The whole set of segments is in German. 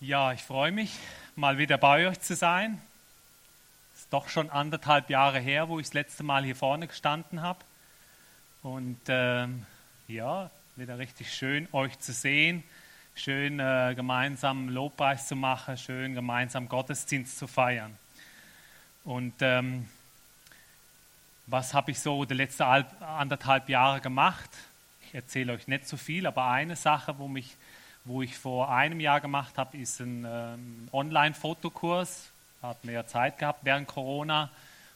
Ja, ich freue mich, mal wieder bei euch zu sein. Es ist doch schon anderthalb Jahre her, wo ich das letzte Mal hier vorne gestanden habe. Und ähm, ja, wieder richtig schön, euch zu sehen, schön äh, gemeinsam Lobpreis zu machen, schön gemeinsam Gottesdienst zu feiern. Und ähm, was habe ich so die letzten anderthalb Jahre gemacht? Ich erzähle euch nicht zu so viel, aber eine Sache, wo mich wo ich vor einem Jahr gemacht habe, ist ein ähm, Online-Fotokurs. Hat mehr Zeit gehabt während Corona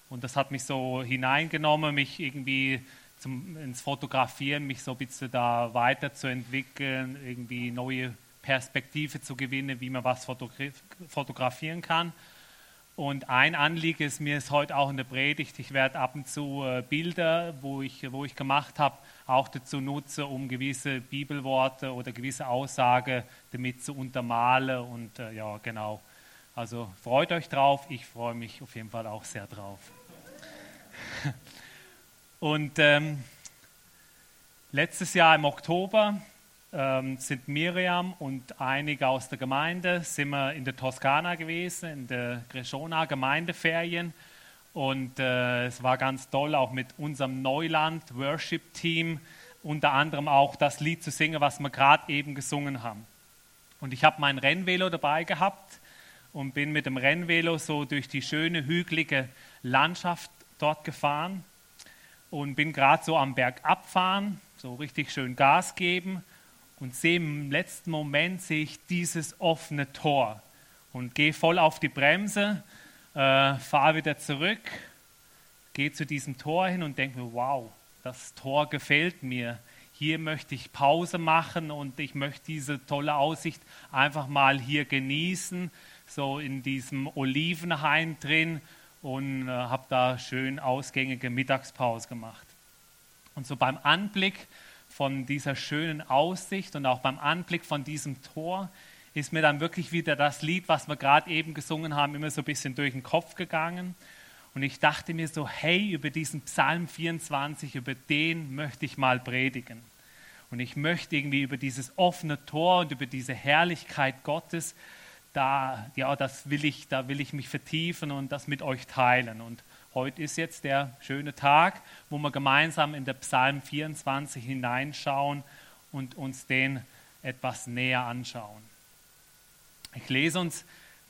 und das hat mich so hineingenommen, mich irgendwie zum, ins Fotografieren, mich so ein bisschen da weiterzuentwickeln, irgendwie neue Perspektive zu gewinnen, wie man was fotografieren kann. Und ein Anliegen ist mir ist heute auch in der Predigt, ich werde ab und zu äh, Bilder, wo ich, wo ich gemacht habe, auch dazu nutzen, um gewisse Bibelworte oder gewisse Aussagen damit zu untermalen. Und äh, ja, genau. Also freut euch drauf, ich freue mich auf jeden Fall auch sehr drauf. Und ähm, letztes Jahr im Oktober ähm, sind Miriam und einige aus der Gemeinde sind wir in der Toskana gewesen, in der Greshona Gemeindeferien. Und äh, es war ganz toll, auch mit unserem Neuland Worship Team unter anderem auch das Lied zu singen, was wir gerade eben gesungen haben. Und ich habe mein Rennvelo dabei gehabt und bin mit dem Rennvelo so durch die schöne hügelige Landschaft dort gefahren und bin gerade so am Berg abfahren, so richtig schön Gas geben und sehe im letzten Moment sehe ich dieses offene Tor und gehe voll auf die Bremse, äh, fahre wieder zurück, gehe zu diesem Tor hin und denke mir, wow, das Tor gefällt mir. Hier möchte ich Pause machen und ich möchte diese tolle Aussicht einfach mal hier genießen, so in diesem Olivenhain drin und äh, habe da schön ausgängige Mittagspause gemacht. Und so beim Anblick von dieser schönen Aussicht und auch beim Anblick von diesem Tor ist mir dann wirklich wieder das Lied, was wir gerade eben gesungen haben, immer so ein bisschen durch den Kopf gegangen. Und ich dachte mir so, hey, über diesen Psalm 24, über den möchte ich mal predigen. Und ich möchte irgendwie über dieses offene Tor und über diese Herrlichkeit Gottes, da, ja, das will ich, da will ich mich vertiefen und das mit euch teilen. Und Heute ist jetzt der schöne Tag, wo wir gemeinsam in der Psalm 24 hineinschauen und uns den etwas näher anschauen. Ich lese uns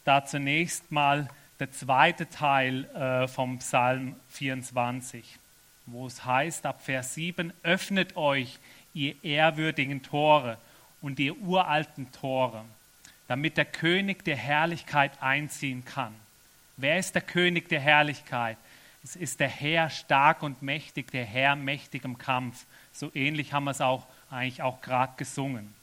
da zunächst mal der zweite Teil äh, vom Psalm 24, wo es heißt ab Vers 7, öffnet euch, ihr ehrwürdigen Tore und ihr uralten Tore, damit der König der Herrlichkeit einziehen kann. Wer ist der König der Herrlichkeit? Es ist der Herr stark und mächtig, der Herr mächtig im Kampf. So ähnlich haben wir es auch eigentlich auch gerade gesungen.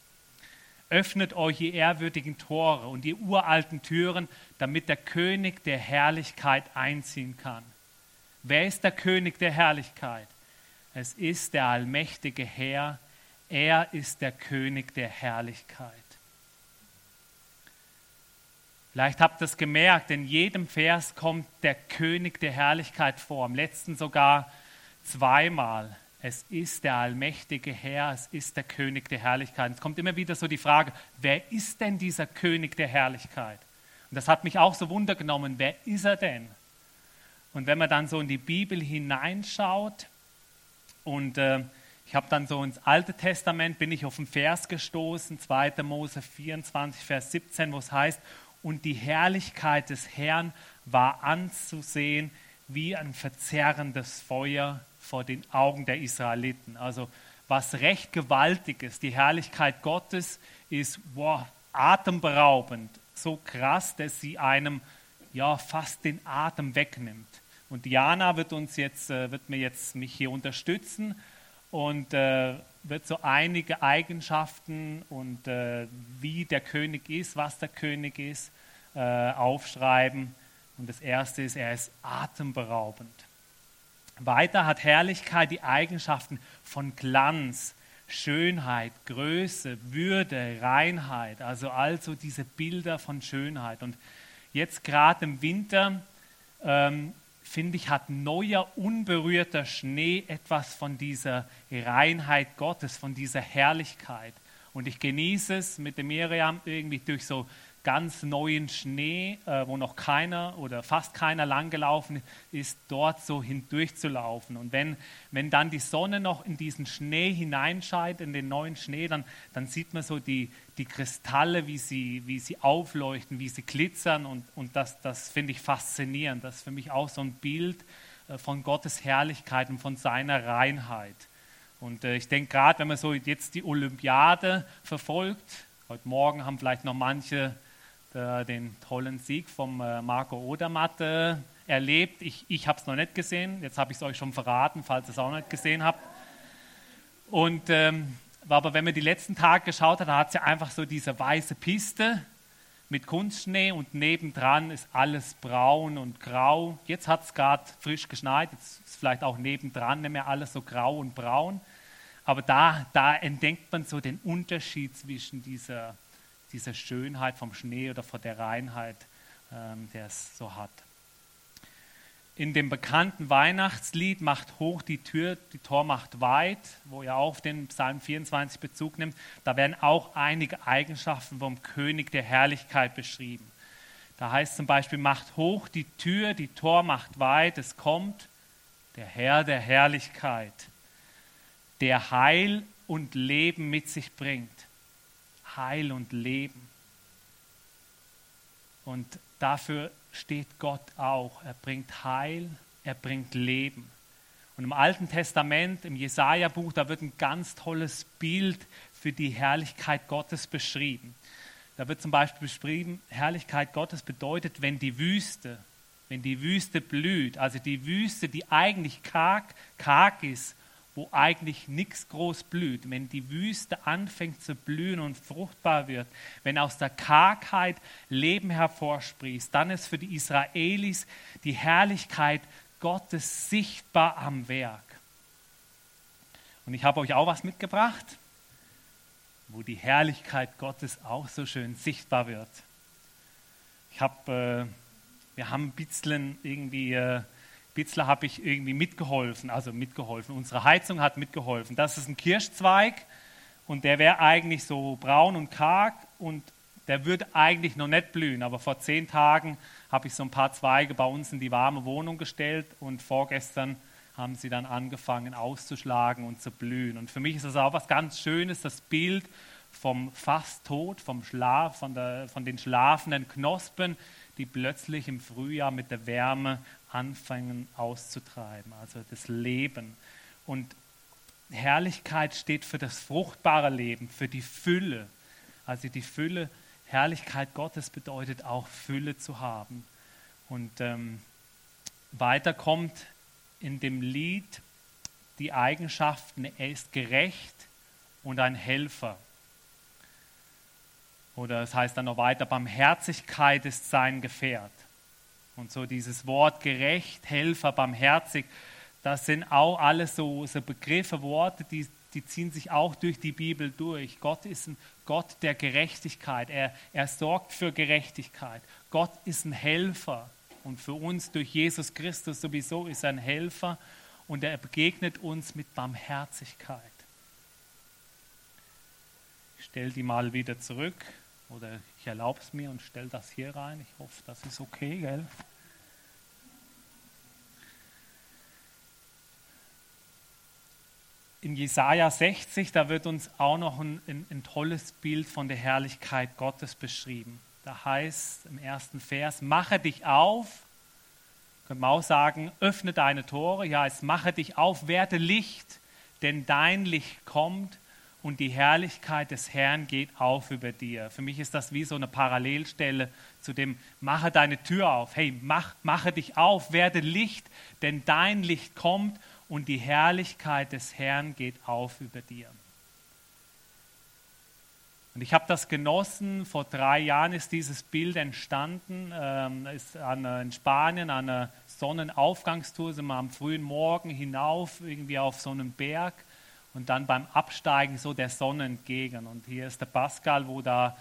Öffnet euch ihr ehrwürdigen Tore und ihr uralten Türen, damit der König der Herrlichkeit einziehen kann. Wer ist der König der Herrlichkeit? Es ist der allmächtige Herr. Er ist der König der Herrlichkeit. Vielleicht habt ihr es gemerkt, in jedem Vers kommt der König der Herrlichkeit vor, am letzten sogar zweimal. Es ist der allmächtige Herr, es ist der König der Herrlichkeit. Es kommt immer wieder so die Frage, wer ist denn dieser König der Herrlichkeit? Und das hat mich auch so wundergenommen, wer ist er denn? Und wenn man dann so in die Bibel hineinschaut und äh, ich habe dann so ins Alte Testament, bin ich auf einen Vers gestoßen, 2. Mose 24, Vers 17, wo es heißt, und die Herrlichkeit des Herrn war anzusehen wie ein verzerrendes Feuer vor den Augen der Israeliten. Also was recht gewaltiges. Die Herrlichkeit Gottes ist wow, atemberaubend, so krass, dass sie einem ja fast den Atem wegnimmt. Und Diana wird uns jetzt, äh, wird mir jetzt mich hier unterstützen und äh, wird so einige Eigenschaften und äh, wie der König ist, was der König ist, äh, aufschreiben. Und das erste ist, er ist atemberaubend. Weiter hat Herrlichkeit die Eigenschaften von Glanz, Schönheit, Größe, Würde, Reinheit, also also diese Bilder von Schönheit. Und jetzt gerade im Winter ähm, finde ich, hat neuer, unberührter Schnee etwas von dieser Reinheit Gottes, von dieser Herrlichkeit. Und ich genieße es mit der Miriam irgendwie durch so ganz neuen Schnee, äh, wo noch keiner oder fast keiner langgelaufen ist, dort so hindurchzulaufen. Und wenn, wenn dann die Sonne noch in diesen Schnee hineinscheint, in den neuen Schnee, dann, dann sieht man so die, die Kristalle, wie sie, wie sie aufleuchten, wie sie glitzern. Und, und das, das finde ich faszinierend. Das ist für mich auch so ein Bild äh, von Gottes Herrlichkeit und von seiner Reinheit. Und äh, ich denke gerade, wenn man so jetzt die Olympiade verfolgt, heute Morgen haben vielleicht noch manche den tollen Sieg vom äh, Marco Odermatt äh, erlebt. Ich, ich habe es noch nicht gesehen, jetzt habe ich es euch schon verraten, falls ihr es auch nicht gesehen habt. Und ähm, aber wenn man die letzten Tage geschaut hat, da hat es ja einfach so diese weiße Piste mit Kunstschnee und nebendran ist alles braun und grau. Jetzt hat es gerade frisch geschneit, jetzt ist vielleicht auch nebendran nicht mehr alles so grau und braun. Aber da, da entdeckt man so den Unterschied zwischen dieser, dieser Schönheit vom Schnee oder von der Reinheit, ähm, der es so hat. In dem bekannten Weihnachtslied Macht hoch die Tür, die Tor macht weit, wo ihr auf den Psalm 24 Bezug nimmt, da werden auch einige Eigenschaften vom König der Herrlichkeit beschrieben. Da heißt zum Beispiel, macht hoch die Tür, die Tor macht weit, es kommt der Herr der Herrlichkeit der Heil und Leben mit sich bringt. Heil und Leben. Und dafür steht Gott auch. Er bringt Heil, er bringt Leben. Und im Alten Testament, im Jesaja-Buch, da wird ein ganz tolles Bild für die Herrlichkeit Gottes beschrieben. Da wird zum Beispiel beschrieben, Herrlichkeit Gottes bedeutet, wenn die Wüste, wenn die Wüste blüht, also die Wüste, die eigentlich karg, karg ist wo eigentlich nichts groß blüht, wenn die Wüste anfängt zu blühen und fruchtbar wird, wenn aus der Kargheit Leben hervorsprießt, dann ist für die Israelis die Herrlichkeit Gottes sichtbar am Werk. Und ich habe euch auch was mitgebracht, wo die Herrlichkeit Gottes auch so schön sichtbar wird. Ich habe, äh, wir haben ein bisschen irgendwie äh, Bitzler habe ich irgendwie mitgeholfen, also mitgeholfen. Unsere Heizung hat mitgeholfen. Das ist ein Kirschzweig und der wäre eigentlich so braun und karg und der würde eigentlich noch nicht blühen. Aber vor zehn Tagen habe ich so ein paar Zweige bei uns in die warme Wohnung gestellt und vorgestern haben sie dann angefangen auszuschlagen und zu blühen. Und für mich ist das auch was ganz Schönes, das Bild vom Fasttod, vom Schlaf, von, der, von den schlafenden Knospen, die plötzlich im Frühjahr mit der Wärme anfangen auszutreiben, also das Leben. Und Herrlichkeit steht für das fruchtbare Leben, für die Fülle. Also die Fülle, Herrlichkeit Gottes bedeutet auch Fülle zu haben. Und ähm, weiter kommt in dem Lied die Eigenschaften, er ist gerecht und ein Helfer. Oder es heißt dann noch weiter, Barmherzigkeit ist sein Gefährt. Und so dieses Wort gerecht, Helfer, barmherzig, das sind auch alles so, so Begriffe, Worte, die, die ziehen sich auch durch die Bibel durch. Gott ist ein Gott der Gerechtigkeit. Er, er sorgt für Gerechtigkeit. Gott ist ein Helfer. Und für uns durch Jesus Christus sowieso ist er ein Helfer. Und er begegnet uns mit Barmherzigkeit. Ich stelle die mal wieder zurück. Oder ich erlaube es mir und stelle das hier rein. Ich hoffe, das ist okay, gell? In Jesaja 60, da wird uns auch noch ein, ein, ein tolles Bild von der Herrlichkeit Gottes beschrieben. Da heißt im ersten Vers: Mache dich auf, können wir auch sagen, öffne deine Tore. Ja, es mache dich auf, werde Licht, denn dein Licht kommt und die Herrlichkeit des Herrn geht auf über dir. Für mich ist das wie so eine Parallelstelle zu dem, mache deine Tür auf. Hey, mach, mache dich auf, werde Licht, denn dein Licht kommt und die Herrlichkeit des Herrn geht auf über dir. Und ich habe das genossen, vor drei Jahren ist dieses Bild entstanden, ähm, ist an, in Spanien an einer Sonnenaufgangstour, sind wir am frühen Morgen hinauf, irgendwie auf so einen Berg und dann beim Absteigen so der Sonne entgegen. Und hier ist der Pascal, wo da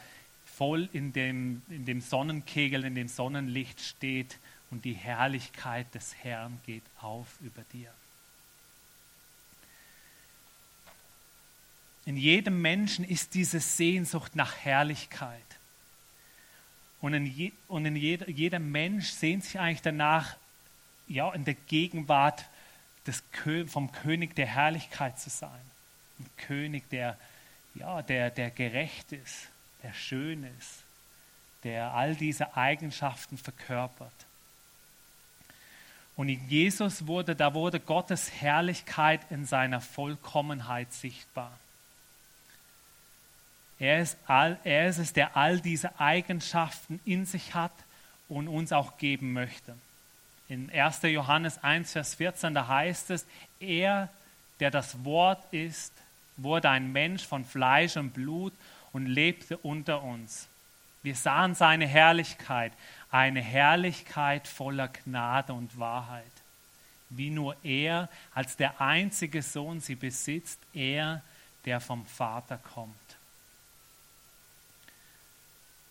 voll in dem, in dem Sonnenkegel, in dem Sonnenlicht steht und die Herrlichkeit des Herrn geht auf über dir. In jedem Menschen ist diese Sehnsucht nach Herrlichkeit. Und, in je, und in jeder, jeder Mensch sehnt sich eigentlich danach, ja, in der Gegenwart des, vom König der Herrlichkeit zu sein. Ein König, der, ja, der, der gerecht ist, der schön ist, der all diese Eigenschaften verkörpert. Und in Jesus wurde, da wurde Gottes Herrlichkeit in seiner Vollkommenheit sichtbar. Er ist, all, er ist es, der all diese Eigenschaften in sich hat und uns auch geben möchte. In 1. Johannes 1, Vers 14, da heißt es, er, der das Wort ist, wurde ein Mensch von Fleisch und Blut und lebte unter uns. Wir sahen seine Herrlichkeit, eine Herrlichkeit voller Gnade und Wahrheit. Wie nur er als der einzige Sohn sie besitzt, er, der vom Vater kommt.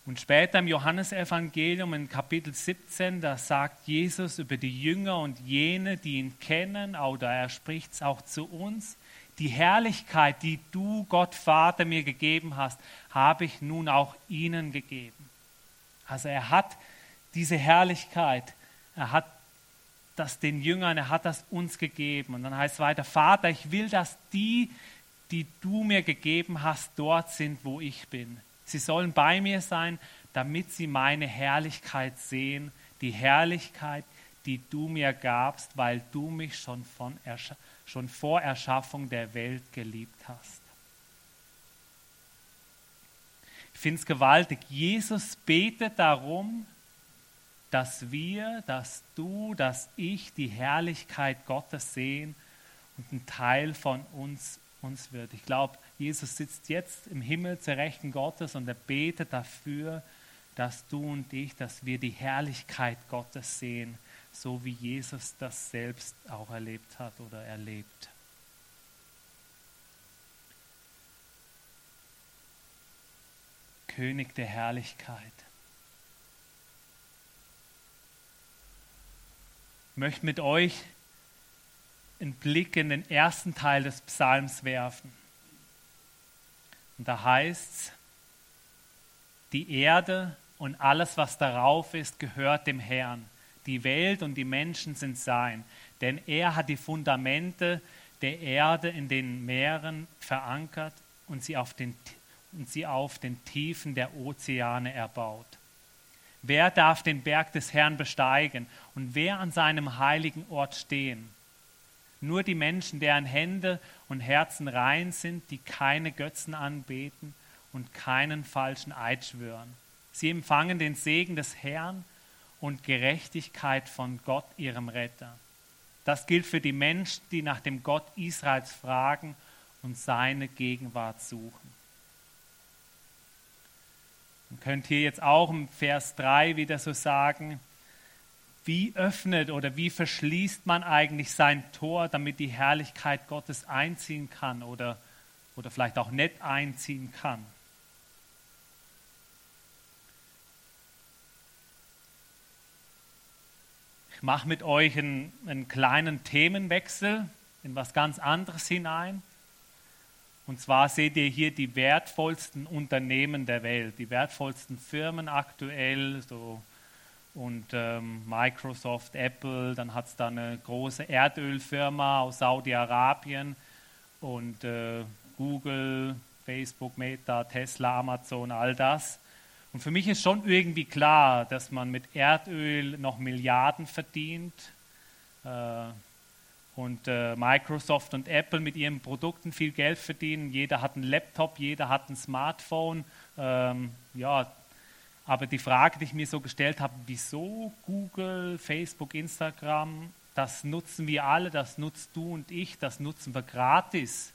Und später im Johannesevangelium in Kapitel 17, da sagt Jesus über die Jünger und jene, die ihn kennen, oder er spricht es auch zu uns, die Herrlichkeit, die du, Gott Vater, mir gegeben hast, habe ich nun auch ihnen gegeben. Also er hat diese Herrlichkeit, er hat das den Jüngern, er hat das uns gegeben. Und dann heißt es weiter, Vater, ich will, dass die, die du mir gegeben hast, dort sind, wo ich bin. Sie sollen bei mir sein, damit sie meine Herrlichkeit sehen, die Herrlichkeit, die du mir gabst, weil du mich schon, von schon vor Erschaffung der Welt geliebt hast. Ich finde es gewaltig. Jesus betet darum, dass wir, dass du, dass ich die Herrlichkeit Gottes sehen und ein Teil von uns uns wird. Ich glaube, Jesus sitzt jetzt im Himmel zur Rechten Gottes und er betet dafür, dass du und ich, dass wir die Herrlichkeit Gottes sehen, so wie Jesus das selbst auch erlebt hat oder erlebt. König der Herrlichkeit. Ich möchte mit euch einen Blick in den ersten Teil des Psalms werfen. Und da heißt es, die Erde und alles, was darauf ist, gehört dem Herrn. Die Welt und die Menschen sind sein, denn er hat die Fundamente der Erde in den Meeren verankert und sie auf den, und sie auf den Tiefen der Ozeane erbaut. Wer darf den Berg des Herrn besteigen und wer an seinem heiligen Ort stehen? Nur die Menschen, deren Hände und Herzen rein sind, die keine Götzen anbeten und keinen falschen Eid schwören. Sie empfangen den Segen des Herrn und Gerechtigkeit von Gott, ihrem Retter. Das gilt für die Menschen, die nach dem Gott Israels fragen und seine Gegenwart suchen. Man könnte hier jetzt auch im Vers 3 wieder so sagen, wie öffnet oder wie verschließt man eigentlich sein Tor, damit die Herrlichkeit Gottes einziehen kann oder, oder vielleicht auch nicht einziehen kann. Ich mache mit euch einen, einen kleinen Themenwechsel in was ganz anderes hinein. Und zwar seht ihr hier die wertvollsten Unternehmen der Welt, die wertvollsten Firmen aktuell, so und ähm, Microsoft, Apple, dann hat es da eine große Erdölfirma aus Saudi-Arabien und äh, Google, Facebook, Meta, Tesla, Amazon, all das. Und für mich ist schon irgendwie klar, dass man mit Erdöl noch Milliarden verdient. Äh, und äh, Microsoft und Apple mit ihren Produkten viel Geld verdienen. Jeder hat einen Laptop, jeder hat ein Smartphone. Ähm, ja, aber die Frage, die ich mir so gestellt habe, wieso Google, Facebook, Instagram, das nutzen wir alle, das nutzt du und ich, das nutzen wir gratis.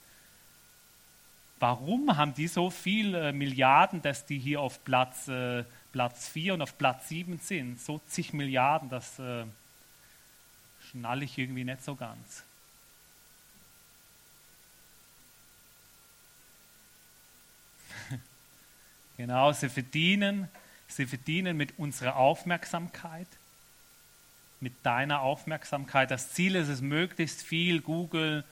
Warum haben die so viele äh, Milliarden, dass die hier auf Platz, äh, Platz 4 und auf Platz 7 sind? So zig Milliarden, das äh, schnalle ich irgendwie nicht so ganz. genau, sie verdienen, sie verdienen mit unserer Aufmerksamkeit, mit deiner Aufmerksamkeit. Das Ziel ist es, möglichst viel Google,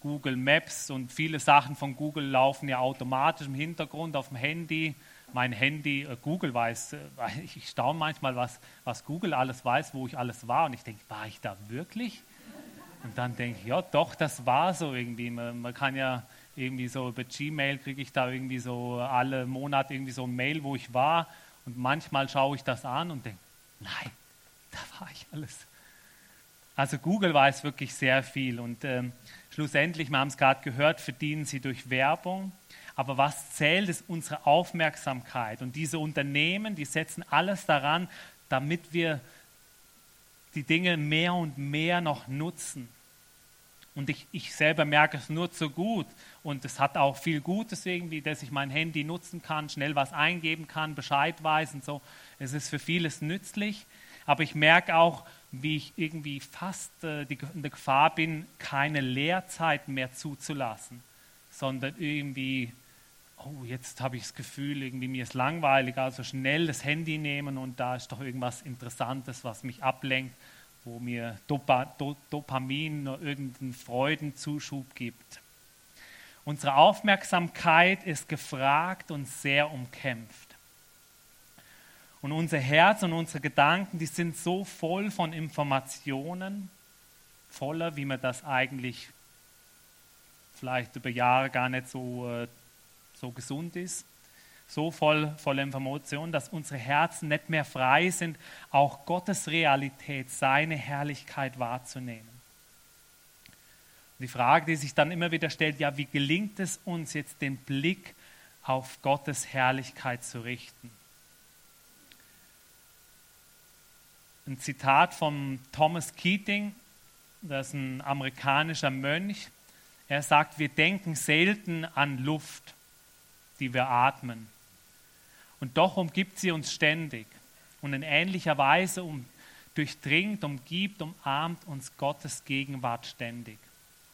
Google Maps und viele Sachen von Google laufen ja automatisch im Hintergrund auf dem Handy mein Handy, äh, Google weiß, äh, ich staune manchmal, was, was Google alles weiß, wo ich alles war. Und ich denke, war ich da wirklich? Und dann denke ich, ja, doch, das war so irgendwie. Man, man kann ja irgendwie so über Gmail kriege ich da irgendwie so alle Monate irgendwie so ein Mail, wo ich war. Und manchmal schaue ich das an und denke, nein, da war ich alles. Also Google weiß wirklich sehr viel. Und ähm, schlussendlich, wir haben es gerade gehört, verdienen sie durch Werbung. Aber was zählt, ist unsere Aufmerksamkeit. Und diese Unternehmen, die setzen alles daran, damit wir die Dinge mehr und mehr noch nutzen. Und ich, ich selber merke es nur zu gut. Und es hat auch viel Gutes irgendwie, dass ich mein Handy nutzen kann, schnell was eingeben kann, Bescheid weiß und so. Es ist für vieles nützlich. Aber ich merke auch, wie ich irgendwie fast äh, die, in der Gefahr bin, keine Lehrzeit mehr zuzulassen, sondern irgendwie oh, jetzt habe ich das Gefühl, irgendwie mir ist langweilig, also schnell das Handy nehmen und da ist doch irgendwas Interessantes, was mich ablenkt, wo mir Dopa, Do, Dopamin oder irgendeinen Freudenzuschub gibt. Unsere Aufmerksamkeit ist gefragt und sehr umkämpft. Und unser Herz und unsere Gedanken, die sind so voll von Informationen, voller, wie man das eigentlich vielleicht über Jahre gar nicht so äh, so gesund ist, so voll voller Information, dass unsere Herzen nicht mehr frei sind, auch Gottes Realität, seine Herrlichkeit wahrzunehmen. Und die Frage, die sich dann immer wieder stellt, ja, wie gelingt es uns jetzt, den Blick auf Gottes Herrlichkeit zu richten? Ein Zitat von Thomas Keating, das ist ein amerikanischer Mönch. Er sagt, wir denken selten an Luft die wir atmen. Und doch umgibt sie uns ständig. Und in ähnlicher Weise um, durchdringt, umgibt, umarmt uns Gottes Gegenwart ständig.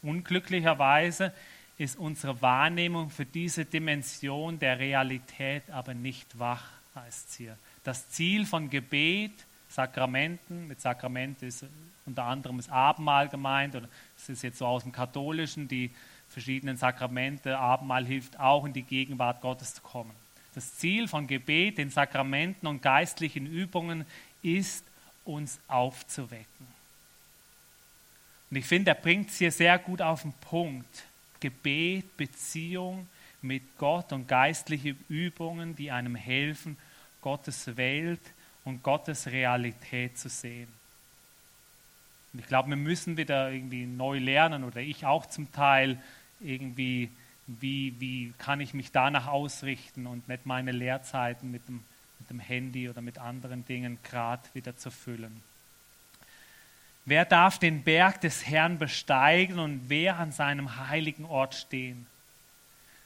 Unglücklicherweise ist unsere Wahrnehmung für diese Dimension der Realität aber nicht wach, heißt es hier. Das Ziel von Gebet, Sakramenten, mit Sakrament ist unter anderem das Abendmahl gemeint, oder es ist jetzt so aus dem Katholischen, die verschiedenen Sakramente, Abendmahl hilft auch in die Gegenwart Gottes zu kommen. Das Ziel von Gebet, den Sakramenten und geistlichen Übungen ist, uns aufzuwecken. Und ich finde, er bringt es hier sehr gut auf den Punkt. Gebet, Beziehung mit Gott und geistliche Übungen, die einem helfen, Gottes Welt und Gottes Realität zu sehen. Und ich glaube, wir müssen wieder irgendwie neu lernen oder ich auch zum Teil irgendwie, wie, wie kann ich mich danach ausrichten und nicht meine Lehrzeiten mit dem, mit dem Handy oder mit anderen Dingen gerade wieder zu füllen. Wer darf den Berg des Herrn besteigen und wer an seinem heiligen Ort stehen?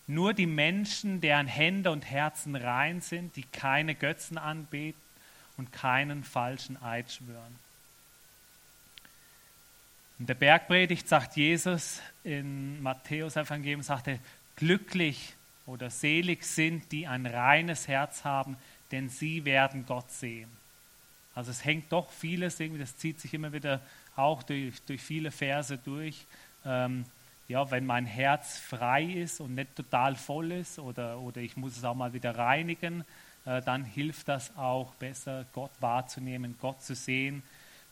Nur die Menschen, deren Hände und Herzen rein sind, die keine Götzen anbeten und keinen falschen Eid schwören. In der Bergpredigt sagt Jesus in Matthäus Evangelium, sagt er, glücklich oder selig sind, die ein reines Herz haben, denn sie werden Gott sehen. Also es hängt doch vieles, irgendwie, das zieht sich immer wieder auch durch, durch viele Verse durch. Ähm, ja, wenn mein Herz frei ist und nicht total voll ist oder, oder ich muss es auch mal wieder reinigen, äh, dann hilft das auch besser, Gott wahrzunehmen, Gott zu sehen.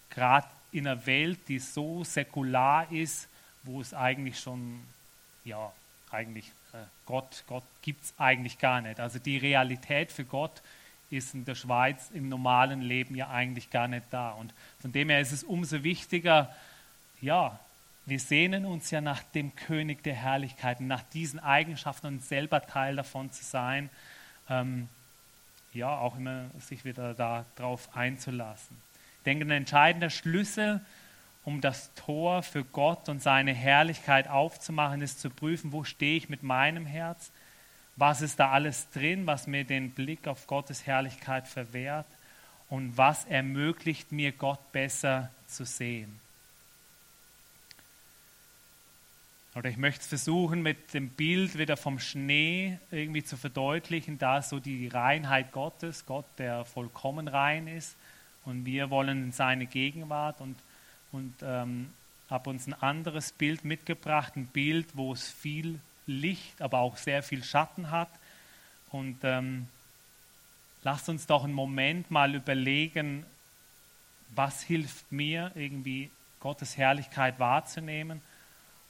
Gerade in einer Welt, die so säkular ist, wo es eigentlich schon, ja, eigentlich äh, Gott, Gott gibt es eigentlich gar nicht. Also die Realität für Gott ist in der Schweiz im normalen Leben ja eigentlich gar nicht da. Und von dem her ist es umso wichtiger, ja, wir sehnen uns ja nach dem König der Herrlichkeiten, nach diesen Eigenschaften und selber Teil davon zu sein. Ähm, ja, auch immer sich wieder darauf einzulassen denke, ein entscheidender Schlüssel, um das Tor für Gott und seine Herrlichkeit aufzumachen, ist zu prüfen, wo stehe ich mit meinem Herz, was ist da alles drin, was mir den Blick auf Gottes Herrlichkeit verwehrt? Und was ermöglicht mir, Gott besser zu sehen. Oder ich möchte es versuchen, mit dem Bild wieder vom Schnee irgendwie zu verdeutlichen, da so die Reinheit Gottes, Gott, der vollkommen rein ist, und wir wollen in seine Gegenwart und, und ähm, habe uns ein anderes Bild mitgebracht, ein Bild, wo es viel Licht, aber auch sehr viel Schatten hat. Und ähm, lasst uns doch einen Moment mal überlegen, was hilft mir irgendwie Gottes Herrlichkeit wahrzunehmen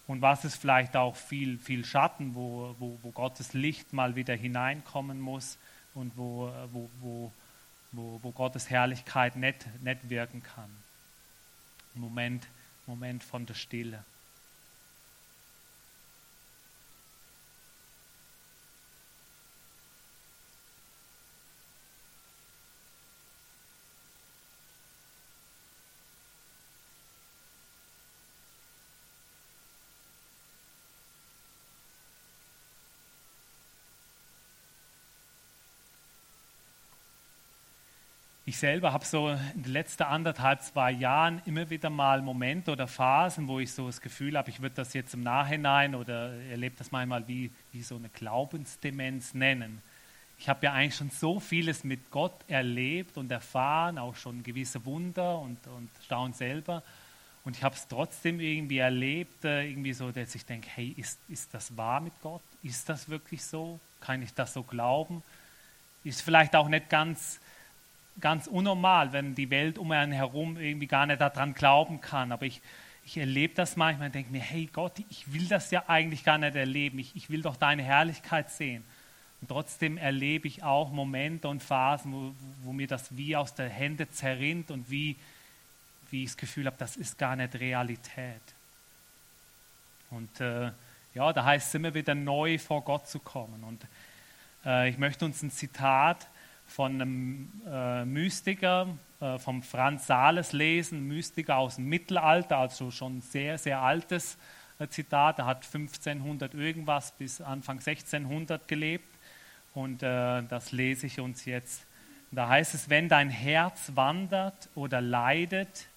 und was ist vielleicht auch viel, viel Schatten, wo, wo, wo Gottes Licht mal wieder hineinkommen muss und wo, wo, wo, wo, wo Gottes Herrlichkeit nicht, nicht wirken kann. Moment, Moment von der Stille. Ich selber habe so in den letzten anderthalb, zwei Jahren immer wieder mal Momente oder Phasen, wo ich so das Gefühl habe, ich würde das jetzt im Nachhinein oder erlebe das manchmal wie, wie so eine Glaubensdemenz nennen. Ich habe ja eigentlich schon so vieles mit Gott erlebt und erfahren, auch schon gewisse Wunder und, und Staunen selber. Und ich habe es trotzdem irgendwie erlebt, äh, irgendwie so, dass ich denke, hey, ist, ist das wahr mit Gott? Ist das wirklich so? Kann ich das so glauben? Ist vielleicht auch nicht ganz ganz unnormal, wenn die Welt um einen herum irgendwie gar nicht daran glauben kann. Aber ich, ich erlebe das manchmal und denke mir, hey Gott, ich will das ja eigentlich gar nicht erleben. Ich, ich will doch deine Herrlichkeit sehen. Und trotzdem erlebe ich auch Momente und Phasen, wo, wo mir das wie aus der Hände zerrinnt und wie, wie ich das Gefühl habe, das ist gar nicht Realität. Und äh, ja, da heißt es immer wieder neu vor Gott zu kommen. Und äh, ich möchte uns ein Zitat von einem äh, Mystiker, äh, vom Franz Sales lesen, Mystiker aus dem Mittelalter, also schon sehr, sehr altes äh, Zitat. Er hat 1500 irgendwas bis Anfang 1600 gelebt und äh, das lese ich uns jetzt. Da heißt es, wenn dein Herz wandert oder leidet,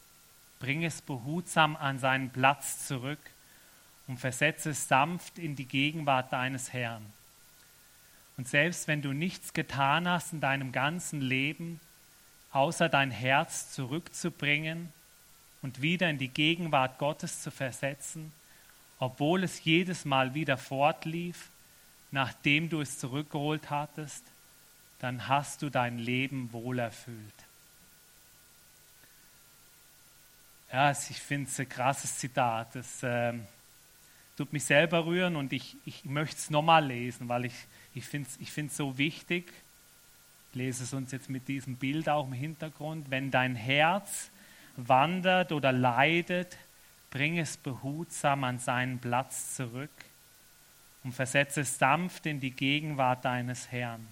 bring es behutsam an seinen Platz zurück und versetze es sanft in die Gegenwart deines Herrn. Und selbst wenn du nichts getan hast in deinem ganzen Leben, außer dein Herz zurückzubringen und wieder in die Gegenwart Gottes zu versetzen, obwohl es jedes Mal wieder fortlief, nachdem du es zurückgeholt hattest, dann hast du dein Leben wohl erfüllt. Ja, ich finde es ein krasses Zitat. Das äh, tut mich selber rühren und ich, ich möchte es nochmal lesen, weil ich ich finde es ich so wichtig, ich lese es uns jetzt mit diesem Bild auch im Hintergrund, wenn dein Herz wandert oder leidet, bring es behutsam an seinen Platz zurück und versetze es sanft in die Gegenwart deines Herrn.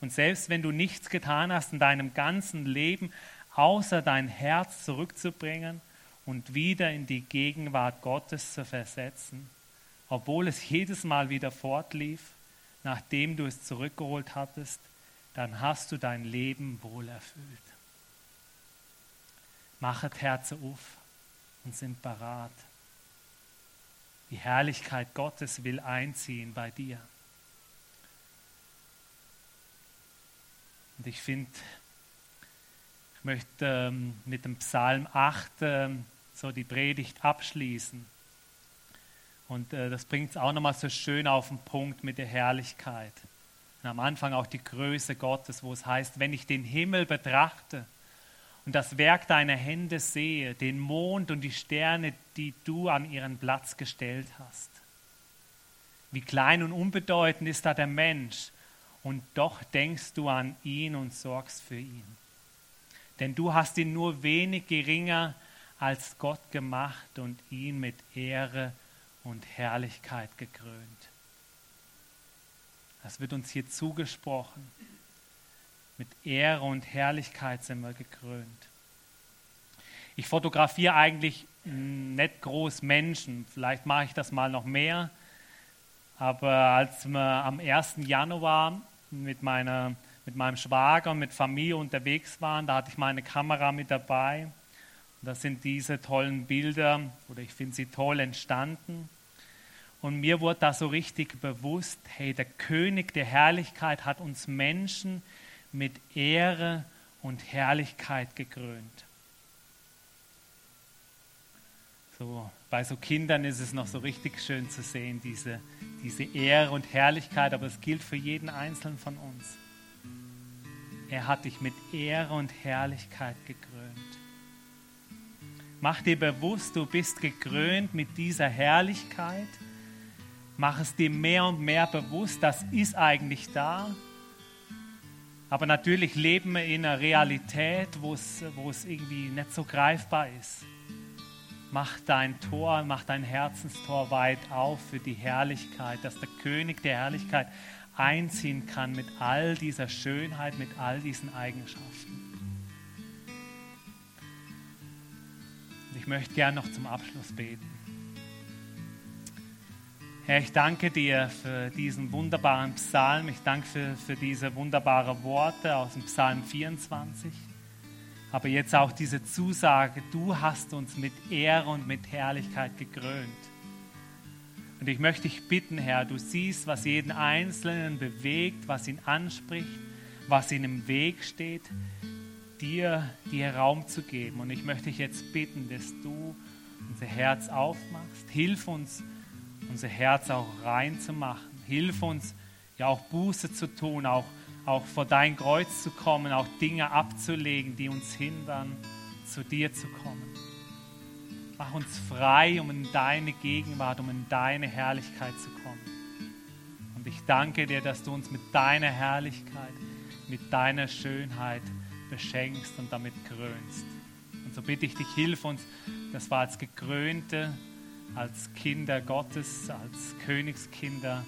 Und selbst wenn du nichts getan hast in deinem ganzen Leben, außer dein Herz zurückzubringen und wieder in die Gegenwart Gottes zu versetzen, obwohl es jedes Mal wieder fortlief, nachdem du es zurückgeholt hattest, dann hast du dein Leben wohl erfüllt. Machet Herze auf und sind parat. Die Herrlichkeit Gottes will einziehen bei dir. Und ich finde, ich möchte ähm, mit dem Psalm 8 ähm, so die Predigt abschließen. Und äh, das bringt es auch nochmal so schön auf den Punkt mit der Herrlichkeit. Und am Anfang auch die Größe Gottes, wo es heißt, wenn ich den Himmel betrachte und das Werk deiner Hände sehe, den Mond und die Sterne, die du an ihren Platz gestellt hast. Wie klein und unbedeutend ist da der Mensch, und doch denkst du an ihn und sorgst für ihn. Denn du hast ihn nur wenig geringer als Gott gemacht und ihn mit Ehre und Herrlichkeit gekrönt. Das wird uns hier zugesprochen. Mit Ehre und Herrlichkeit sind wir gekrönt. Ich fotografiere eigentlich nicht groß Menschen. Vielleicht mache ich das mal noch mehr. Aber als wir am 1. Januar mit, meiner, mit meinem Schwager und mit Familie unterwegs waren, da hatte ich meine Kamera mit dabei. Und das sind diese tollen Bilder, oder ich finde sie toll entstanden. Und mir wurde da so richtig bewusst, hey, der König der Herrlichkeit hat uns Menschen mit Ehre und Herrlichkeit gekrönt. So, bei so Kindern ist es noch so richtig schön zu sehen, diese, diese Ehre und Herrlichkeit, aber es gilt für jeden Einzelnen von uns. Er hat dich mit Ehre und Herrlichkeit gekrönt. Mach dir bewusst, du bist gekrönt mit dieser Herrlichkeit. Mach es dir mehr und mehr bewusst, das ist eigentlich da. Aber natürlich leben wir in einer Realität, wo es, wo es irgendwie nicht so greifbar ist. Mach dein Tor, mach dein Herzenstor weit auf für die Herrlichkeit, dass der König der Herrlichkeit einziehen kann mit all dieser Schönheit, mit all diesen Eigenschaften. Ich möchte gern noch zum Abschluss beten. Herr, ich danke dir für diesen wunderbaren Psalm. Ich danke für, für diese wunderbaren Worte aus dem Psalm 24. Aber jetzt auch diese Zusage, du hast uns mit Ehre und mit Herrlichkeit gekrönt. Und ich möchte dich bitten, Herr, du siehst, was jeden Einzelnen bewegt, was ihn anspricht, was ihm im Weg steht, dir, dir Raum zu geben. Und ich möchte dich jetzt bitten, dass du unser Herz aufmachst. Hilf uns, unser Herz auch rein zu machen. Hilf uns, ja auch Buße zu tun, auch, auch vor dein Kreuz zu kommen, auch Dinge abzulegen, die uns hindern, zu dir zu kommen. Mach uns frei, um in deine Gegenwart, um in deine Herrlichkeit zu kommen. Und ich danke dir, dass du uns mit deiner Herrlichkeit, mit deiner Schönheit beschenkst und damit krönst. Und so bitte ich dich, hilf uns, dass wir als Gekrönte, als Kinder Gottes, als Königskinder,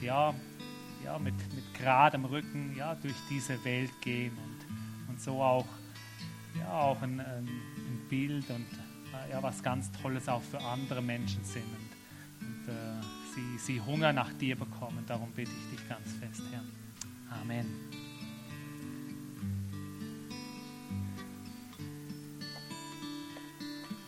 ja, ja mit, mit geradem Rücken ja, durch diese Welt gehen und, und so auch, ja, auch ein, ein, Bild und ja, was ganz Tolles auch für andere Menschen sind und, und äh, sie, sie Hunger nach dir bekommen. Darum bitte ich dich ganz fest, Herr. Amen.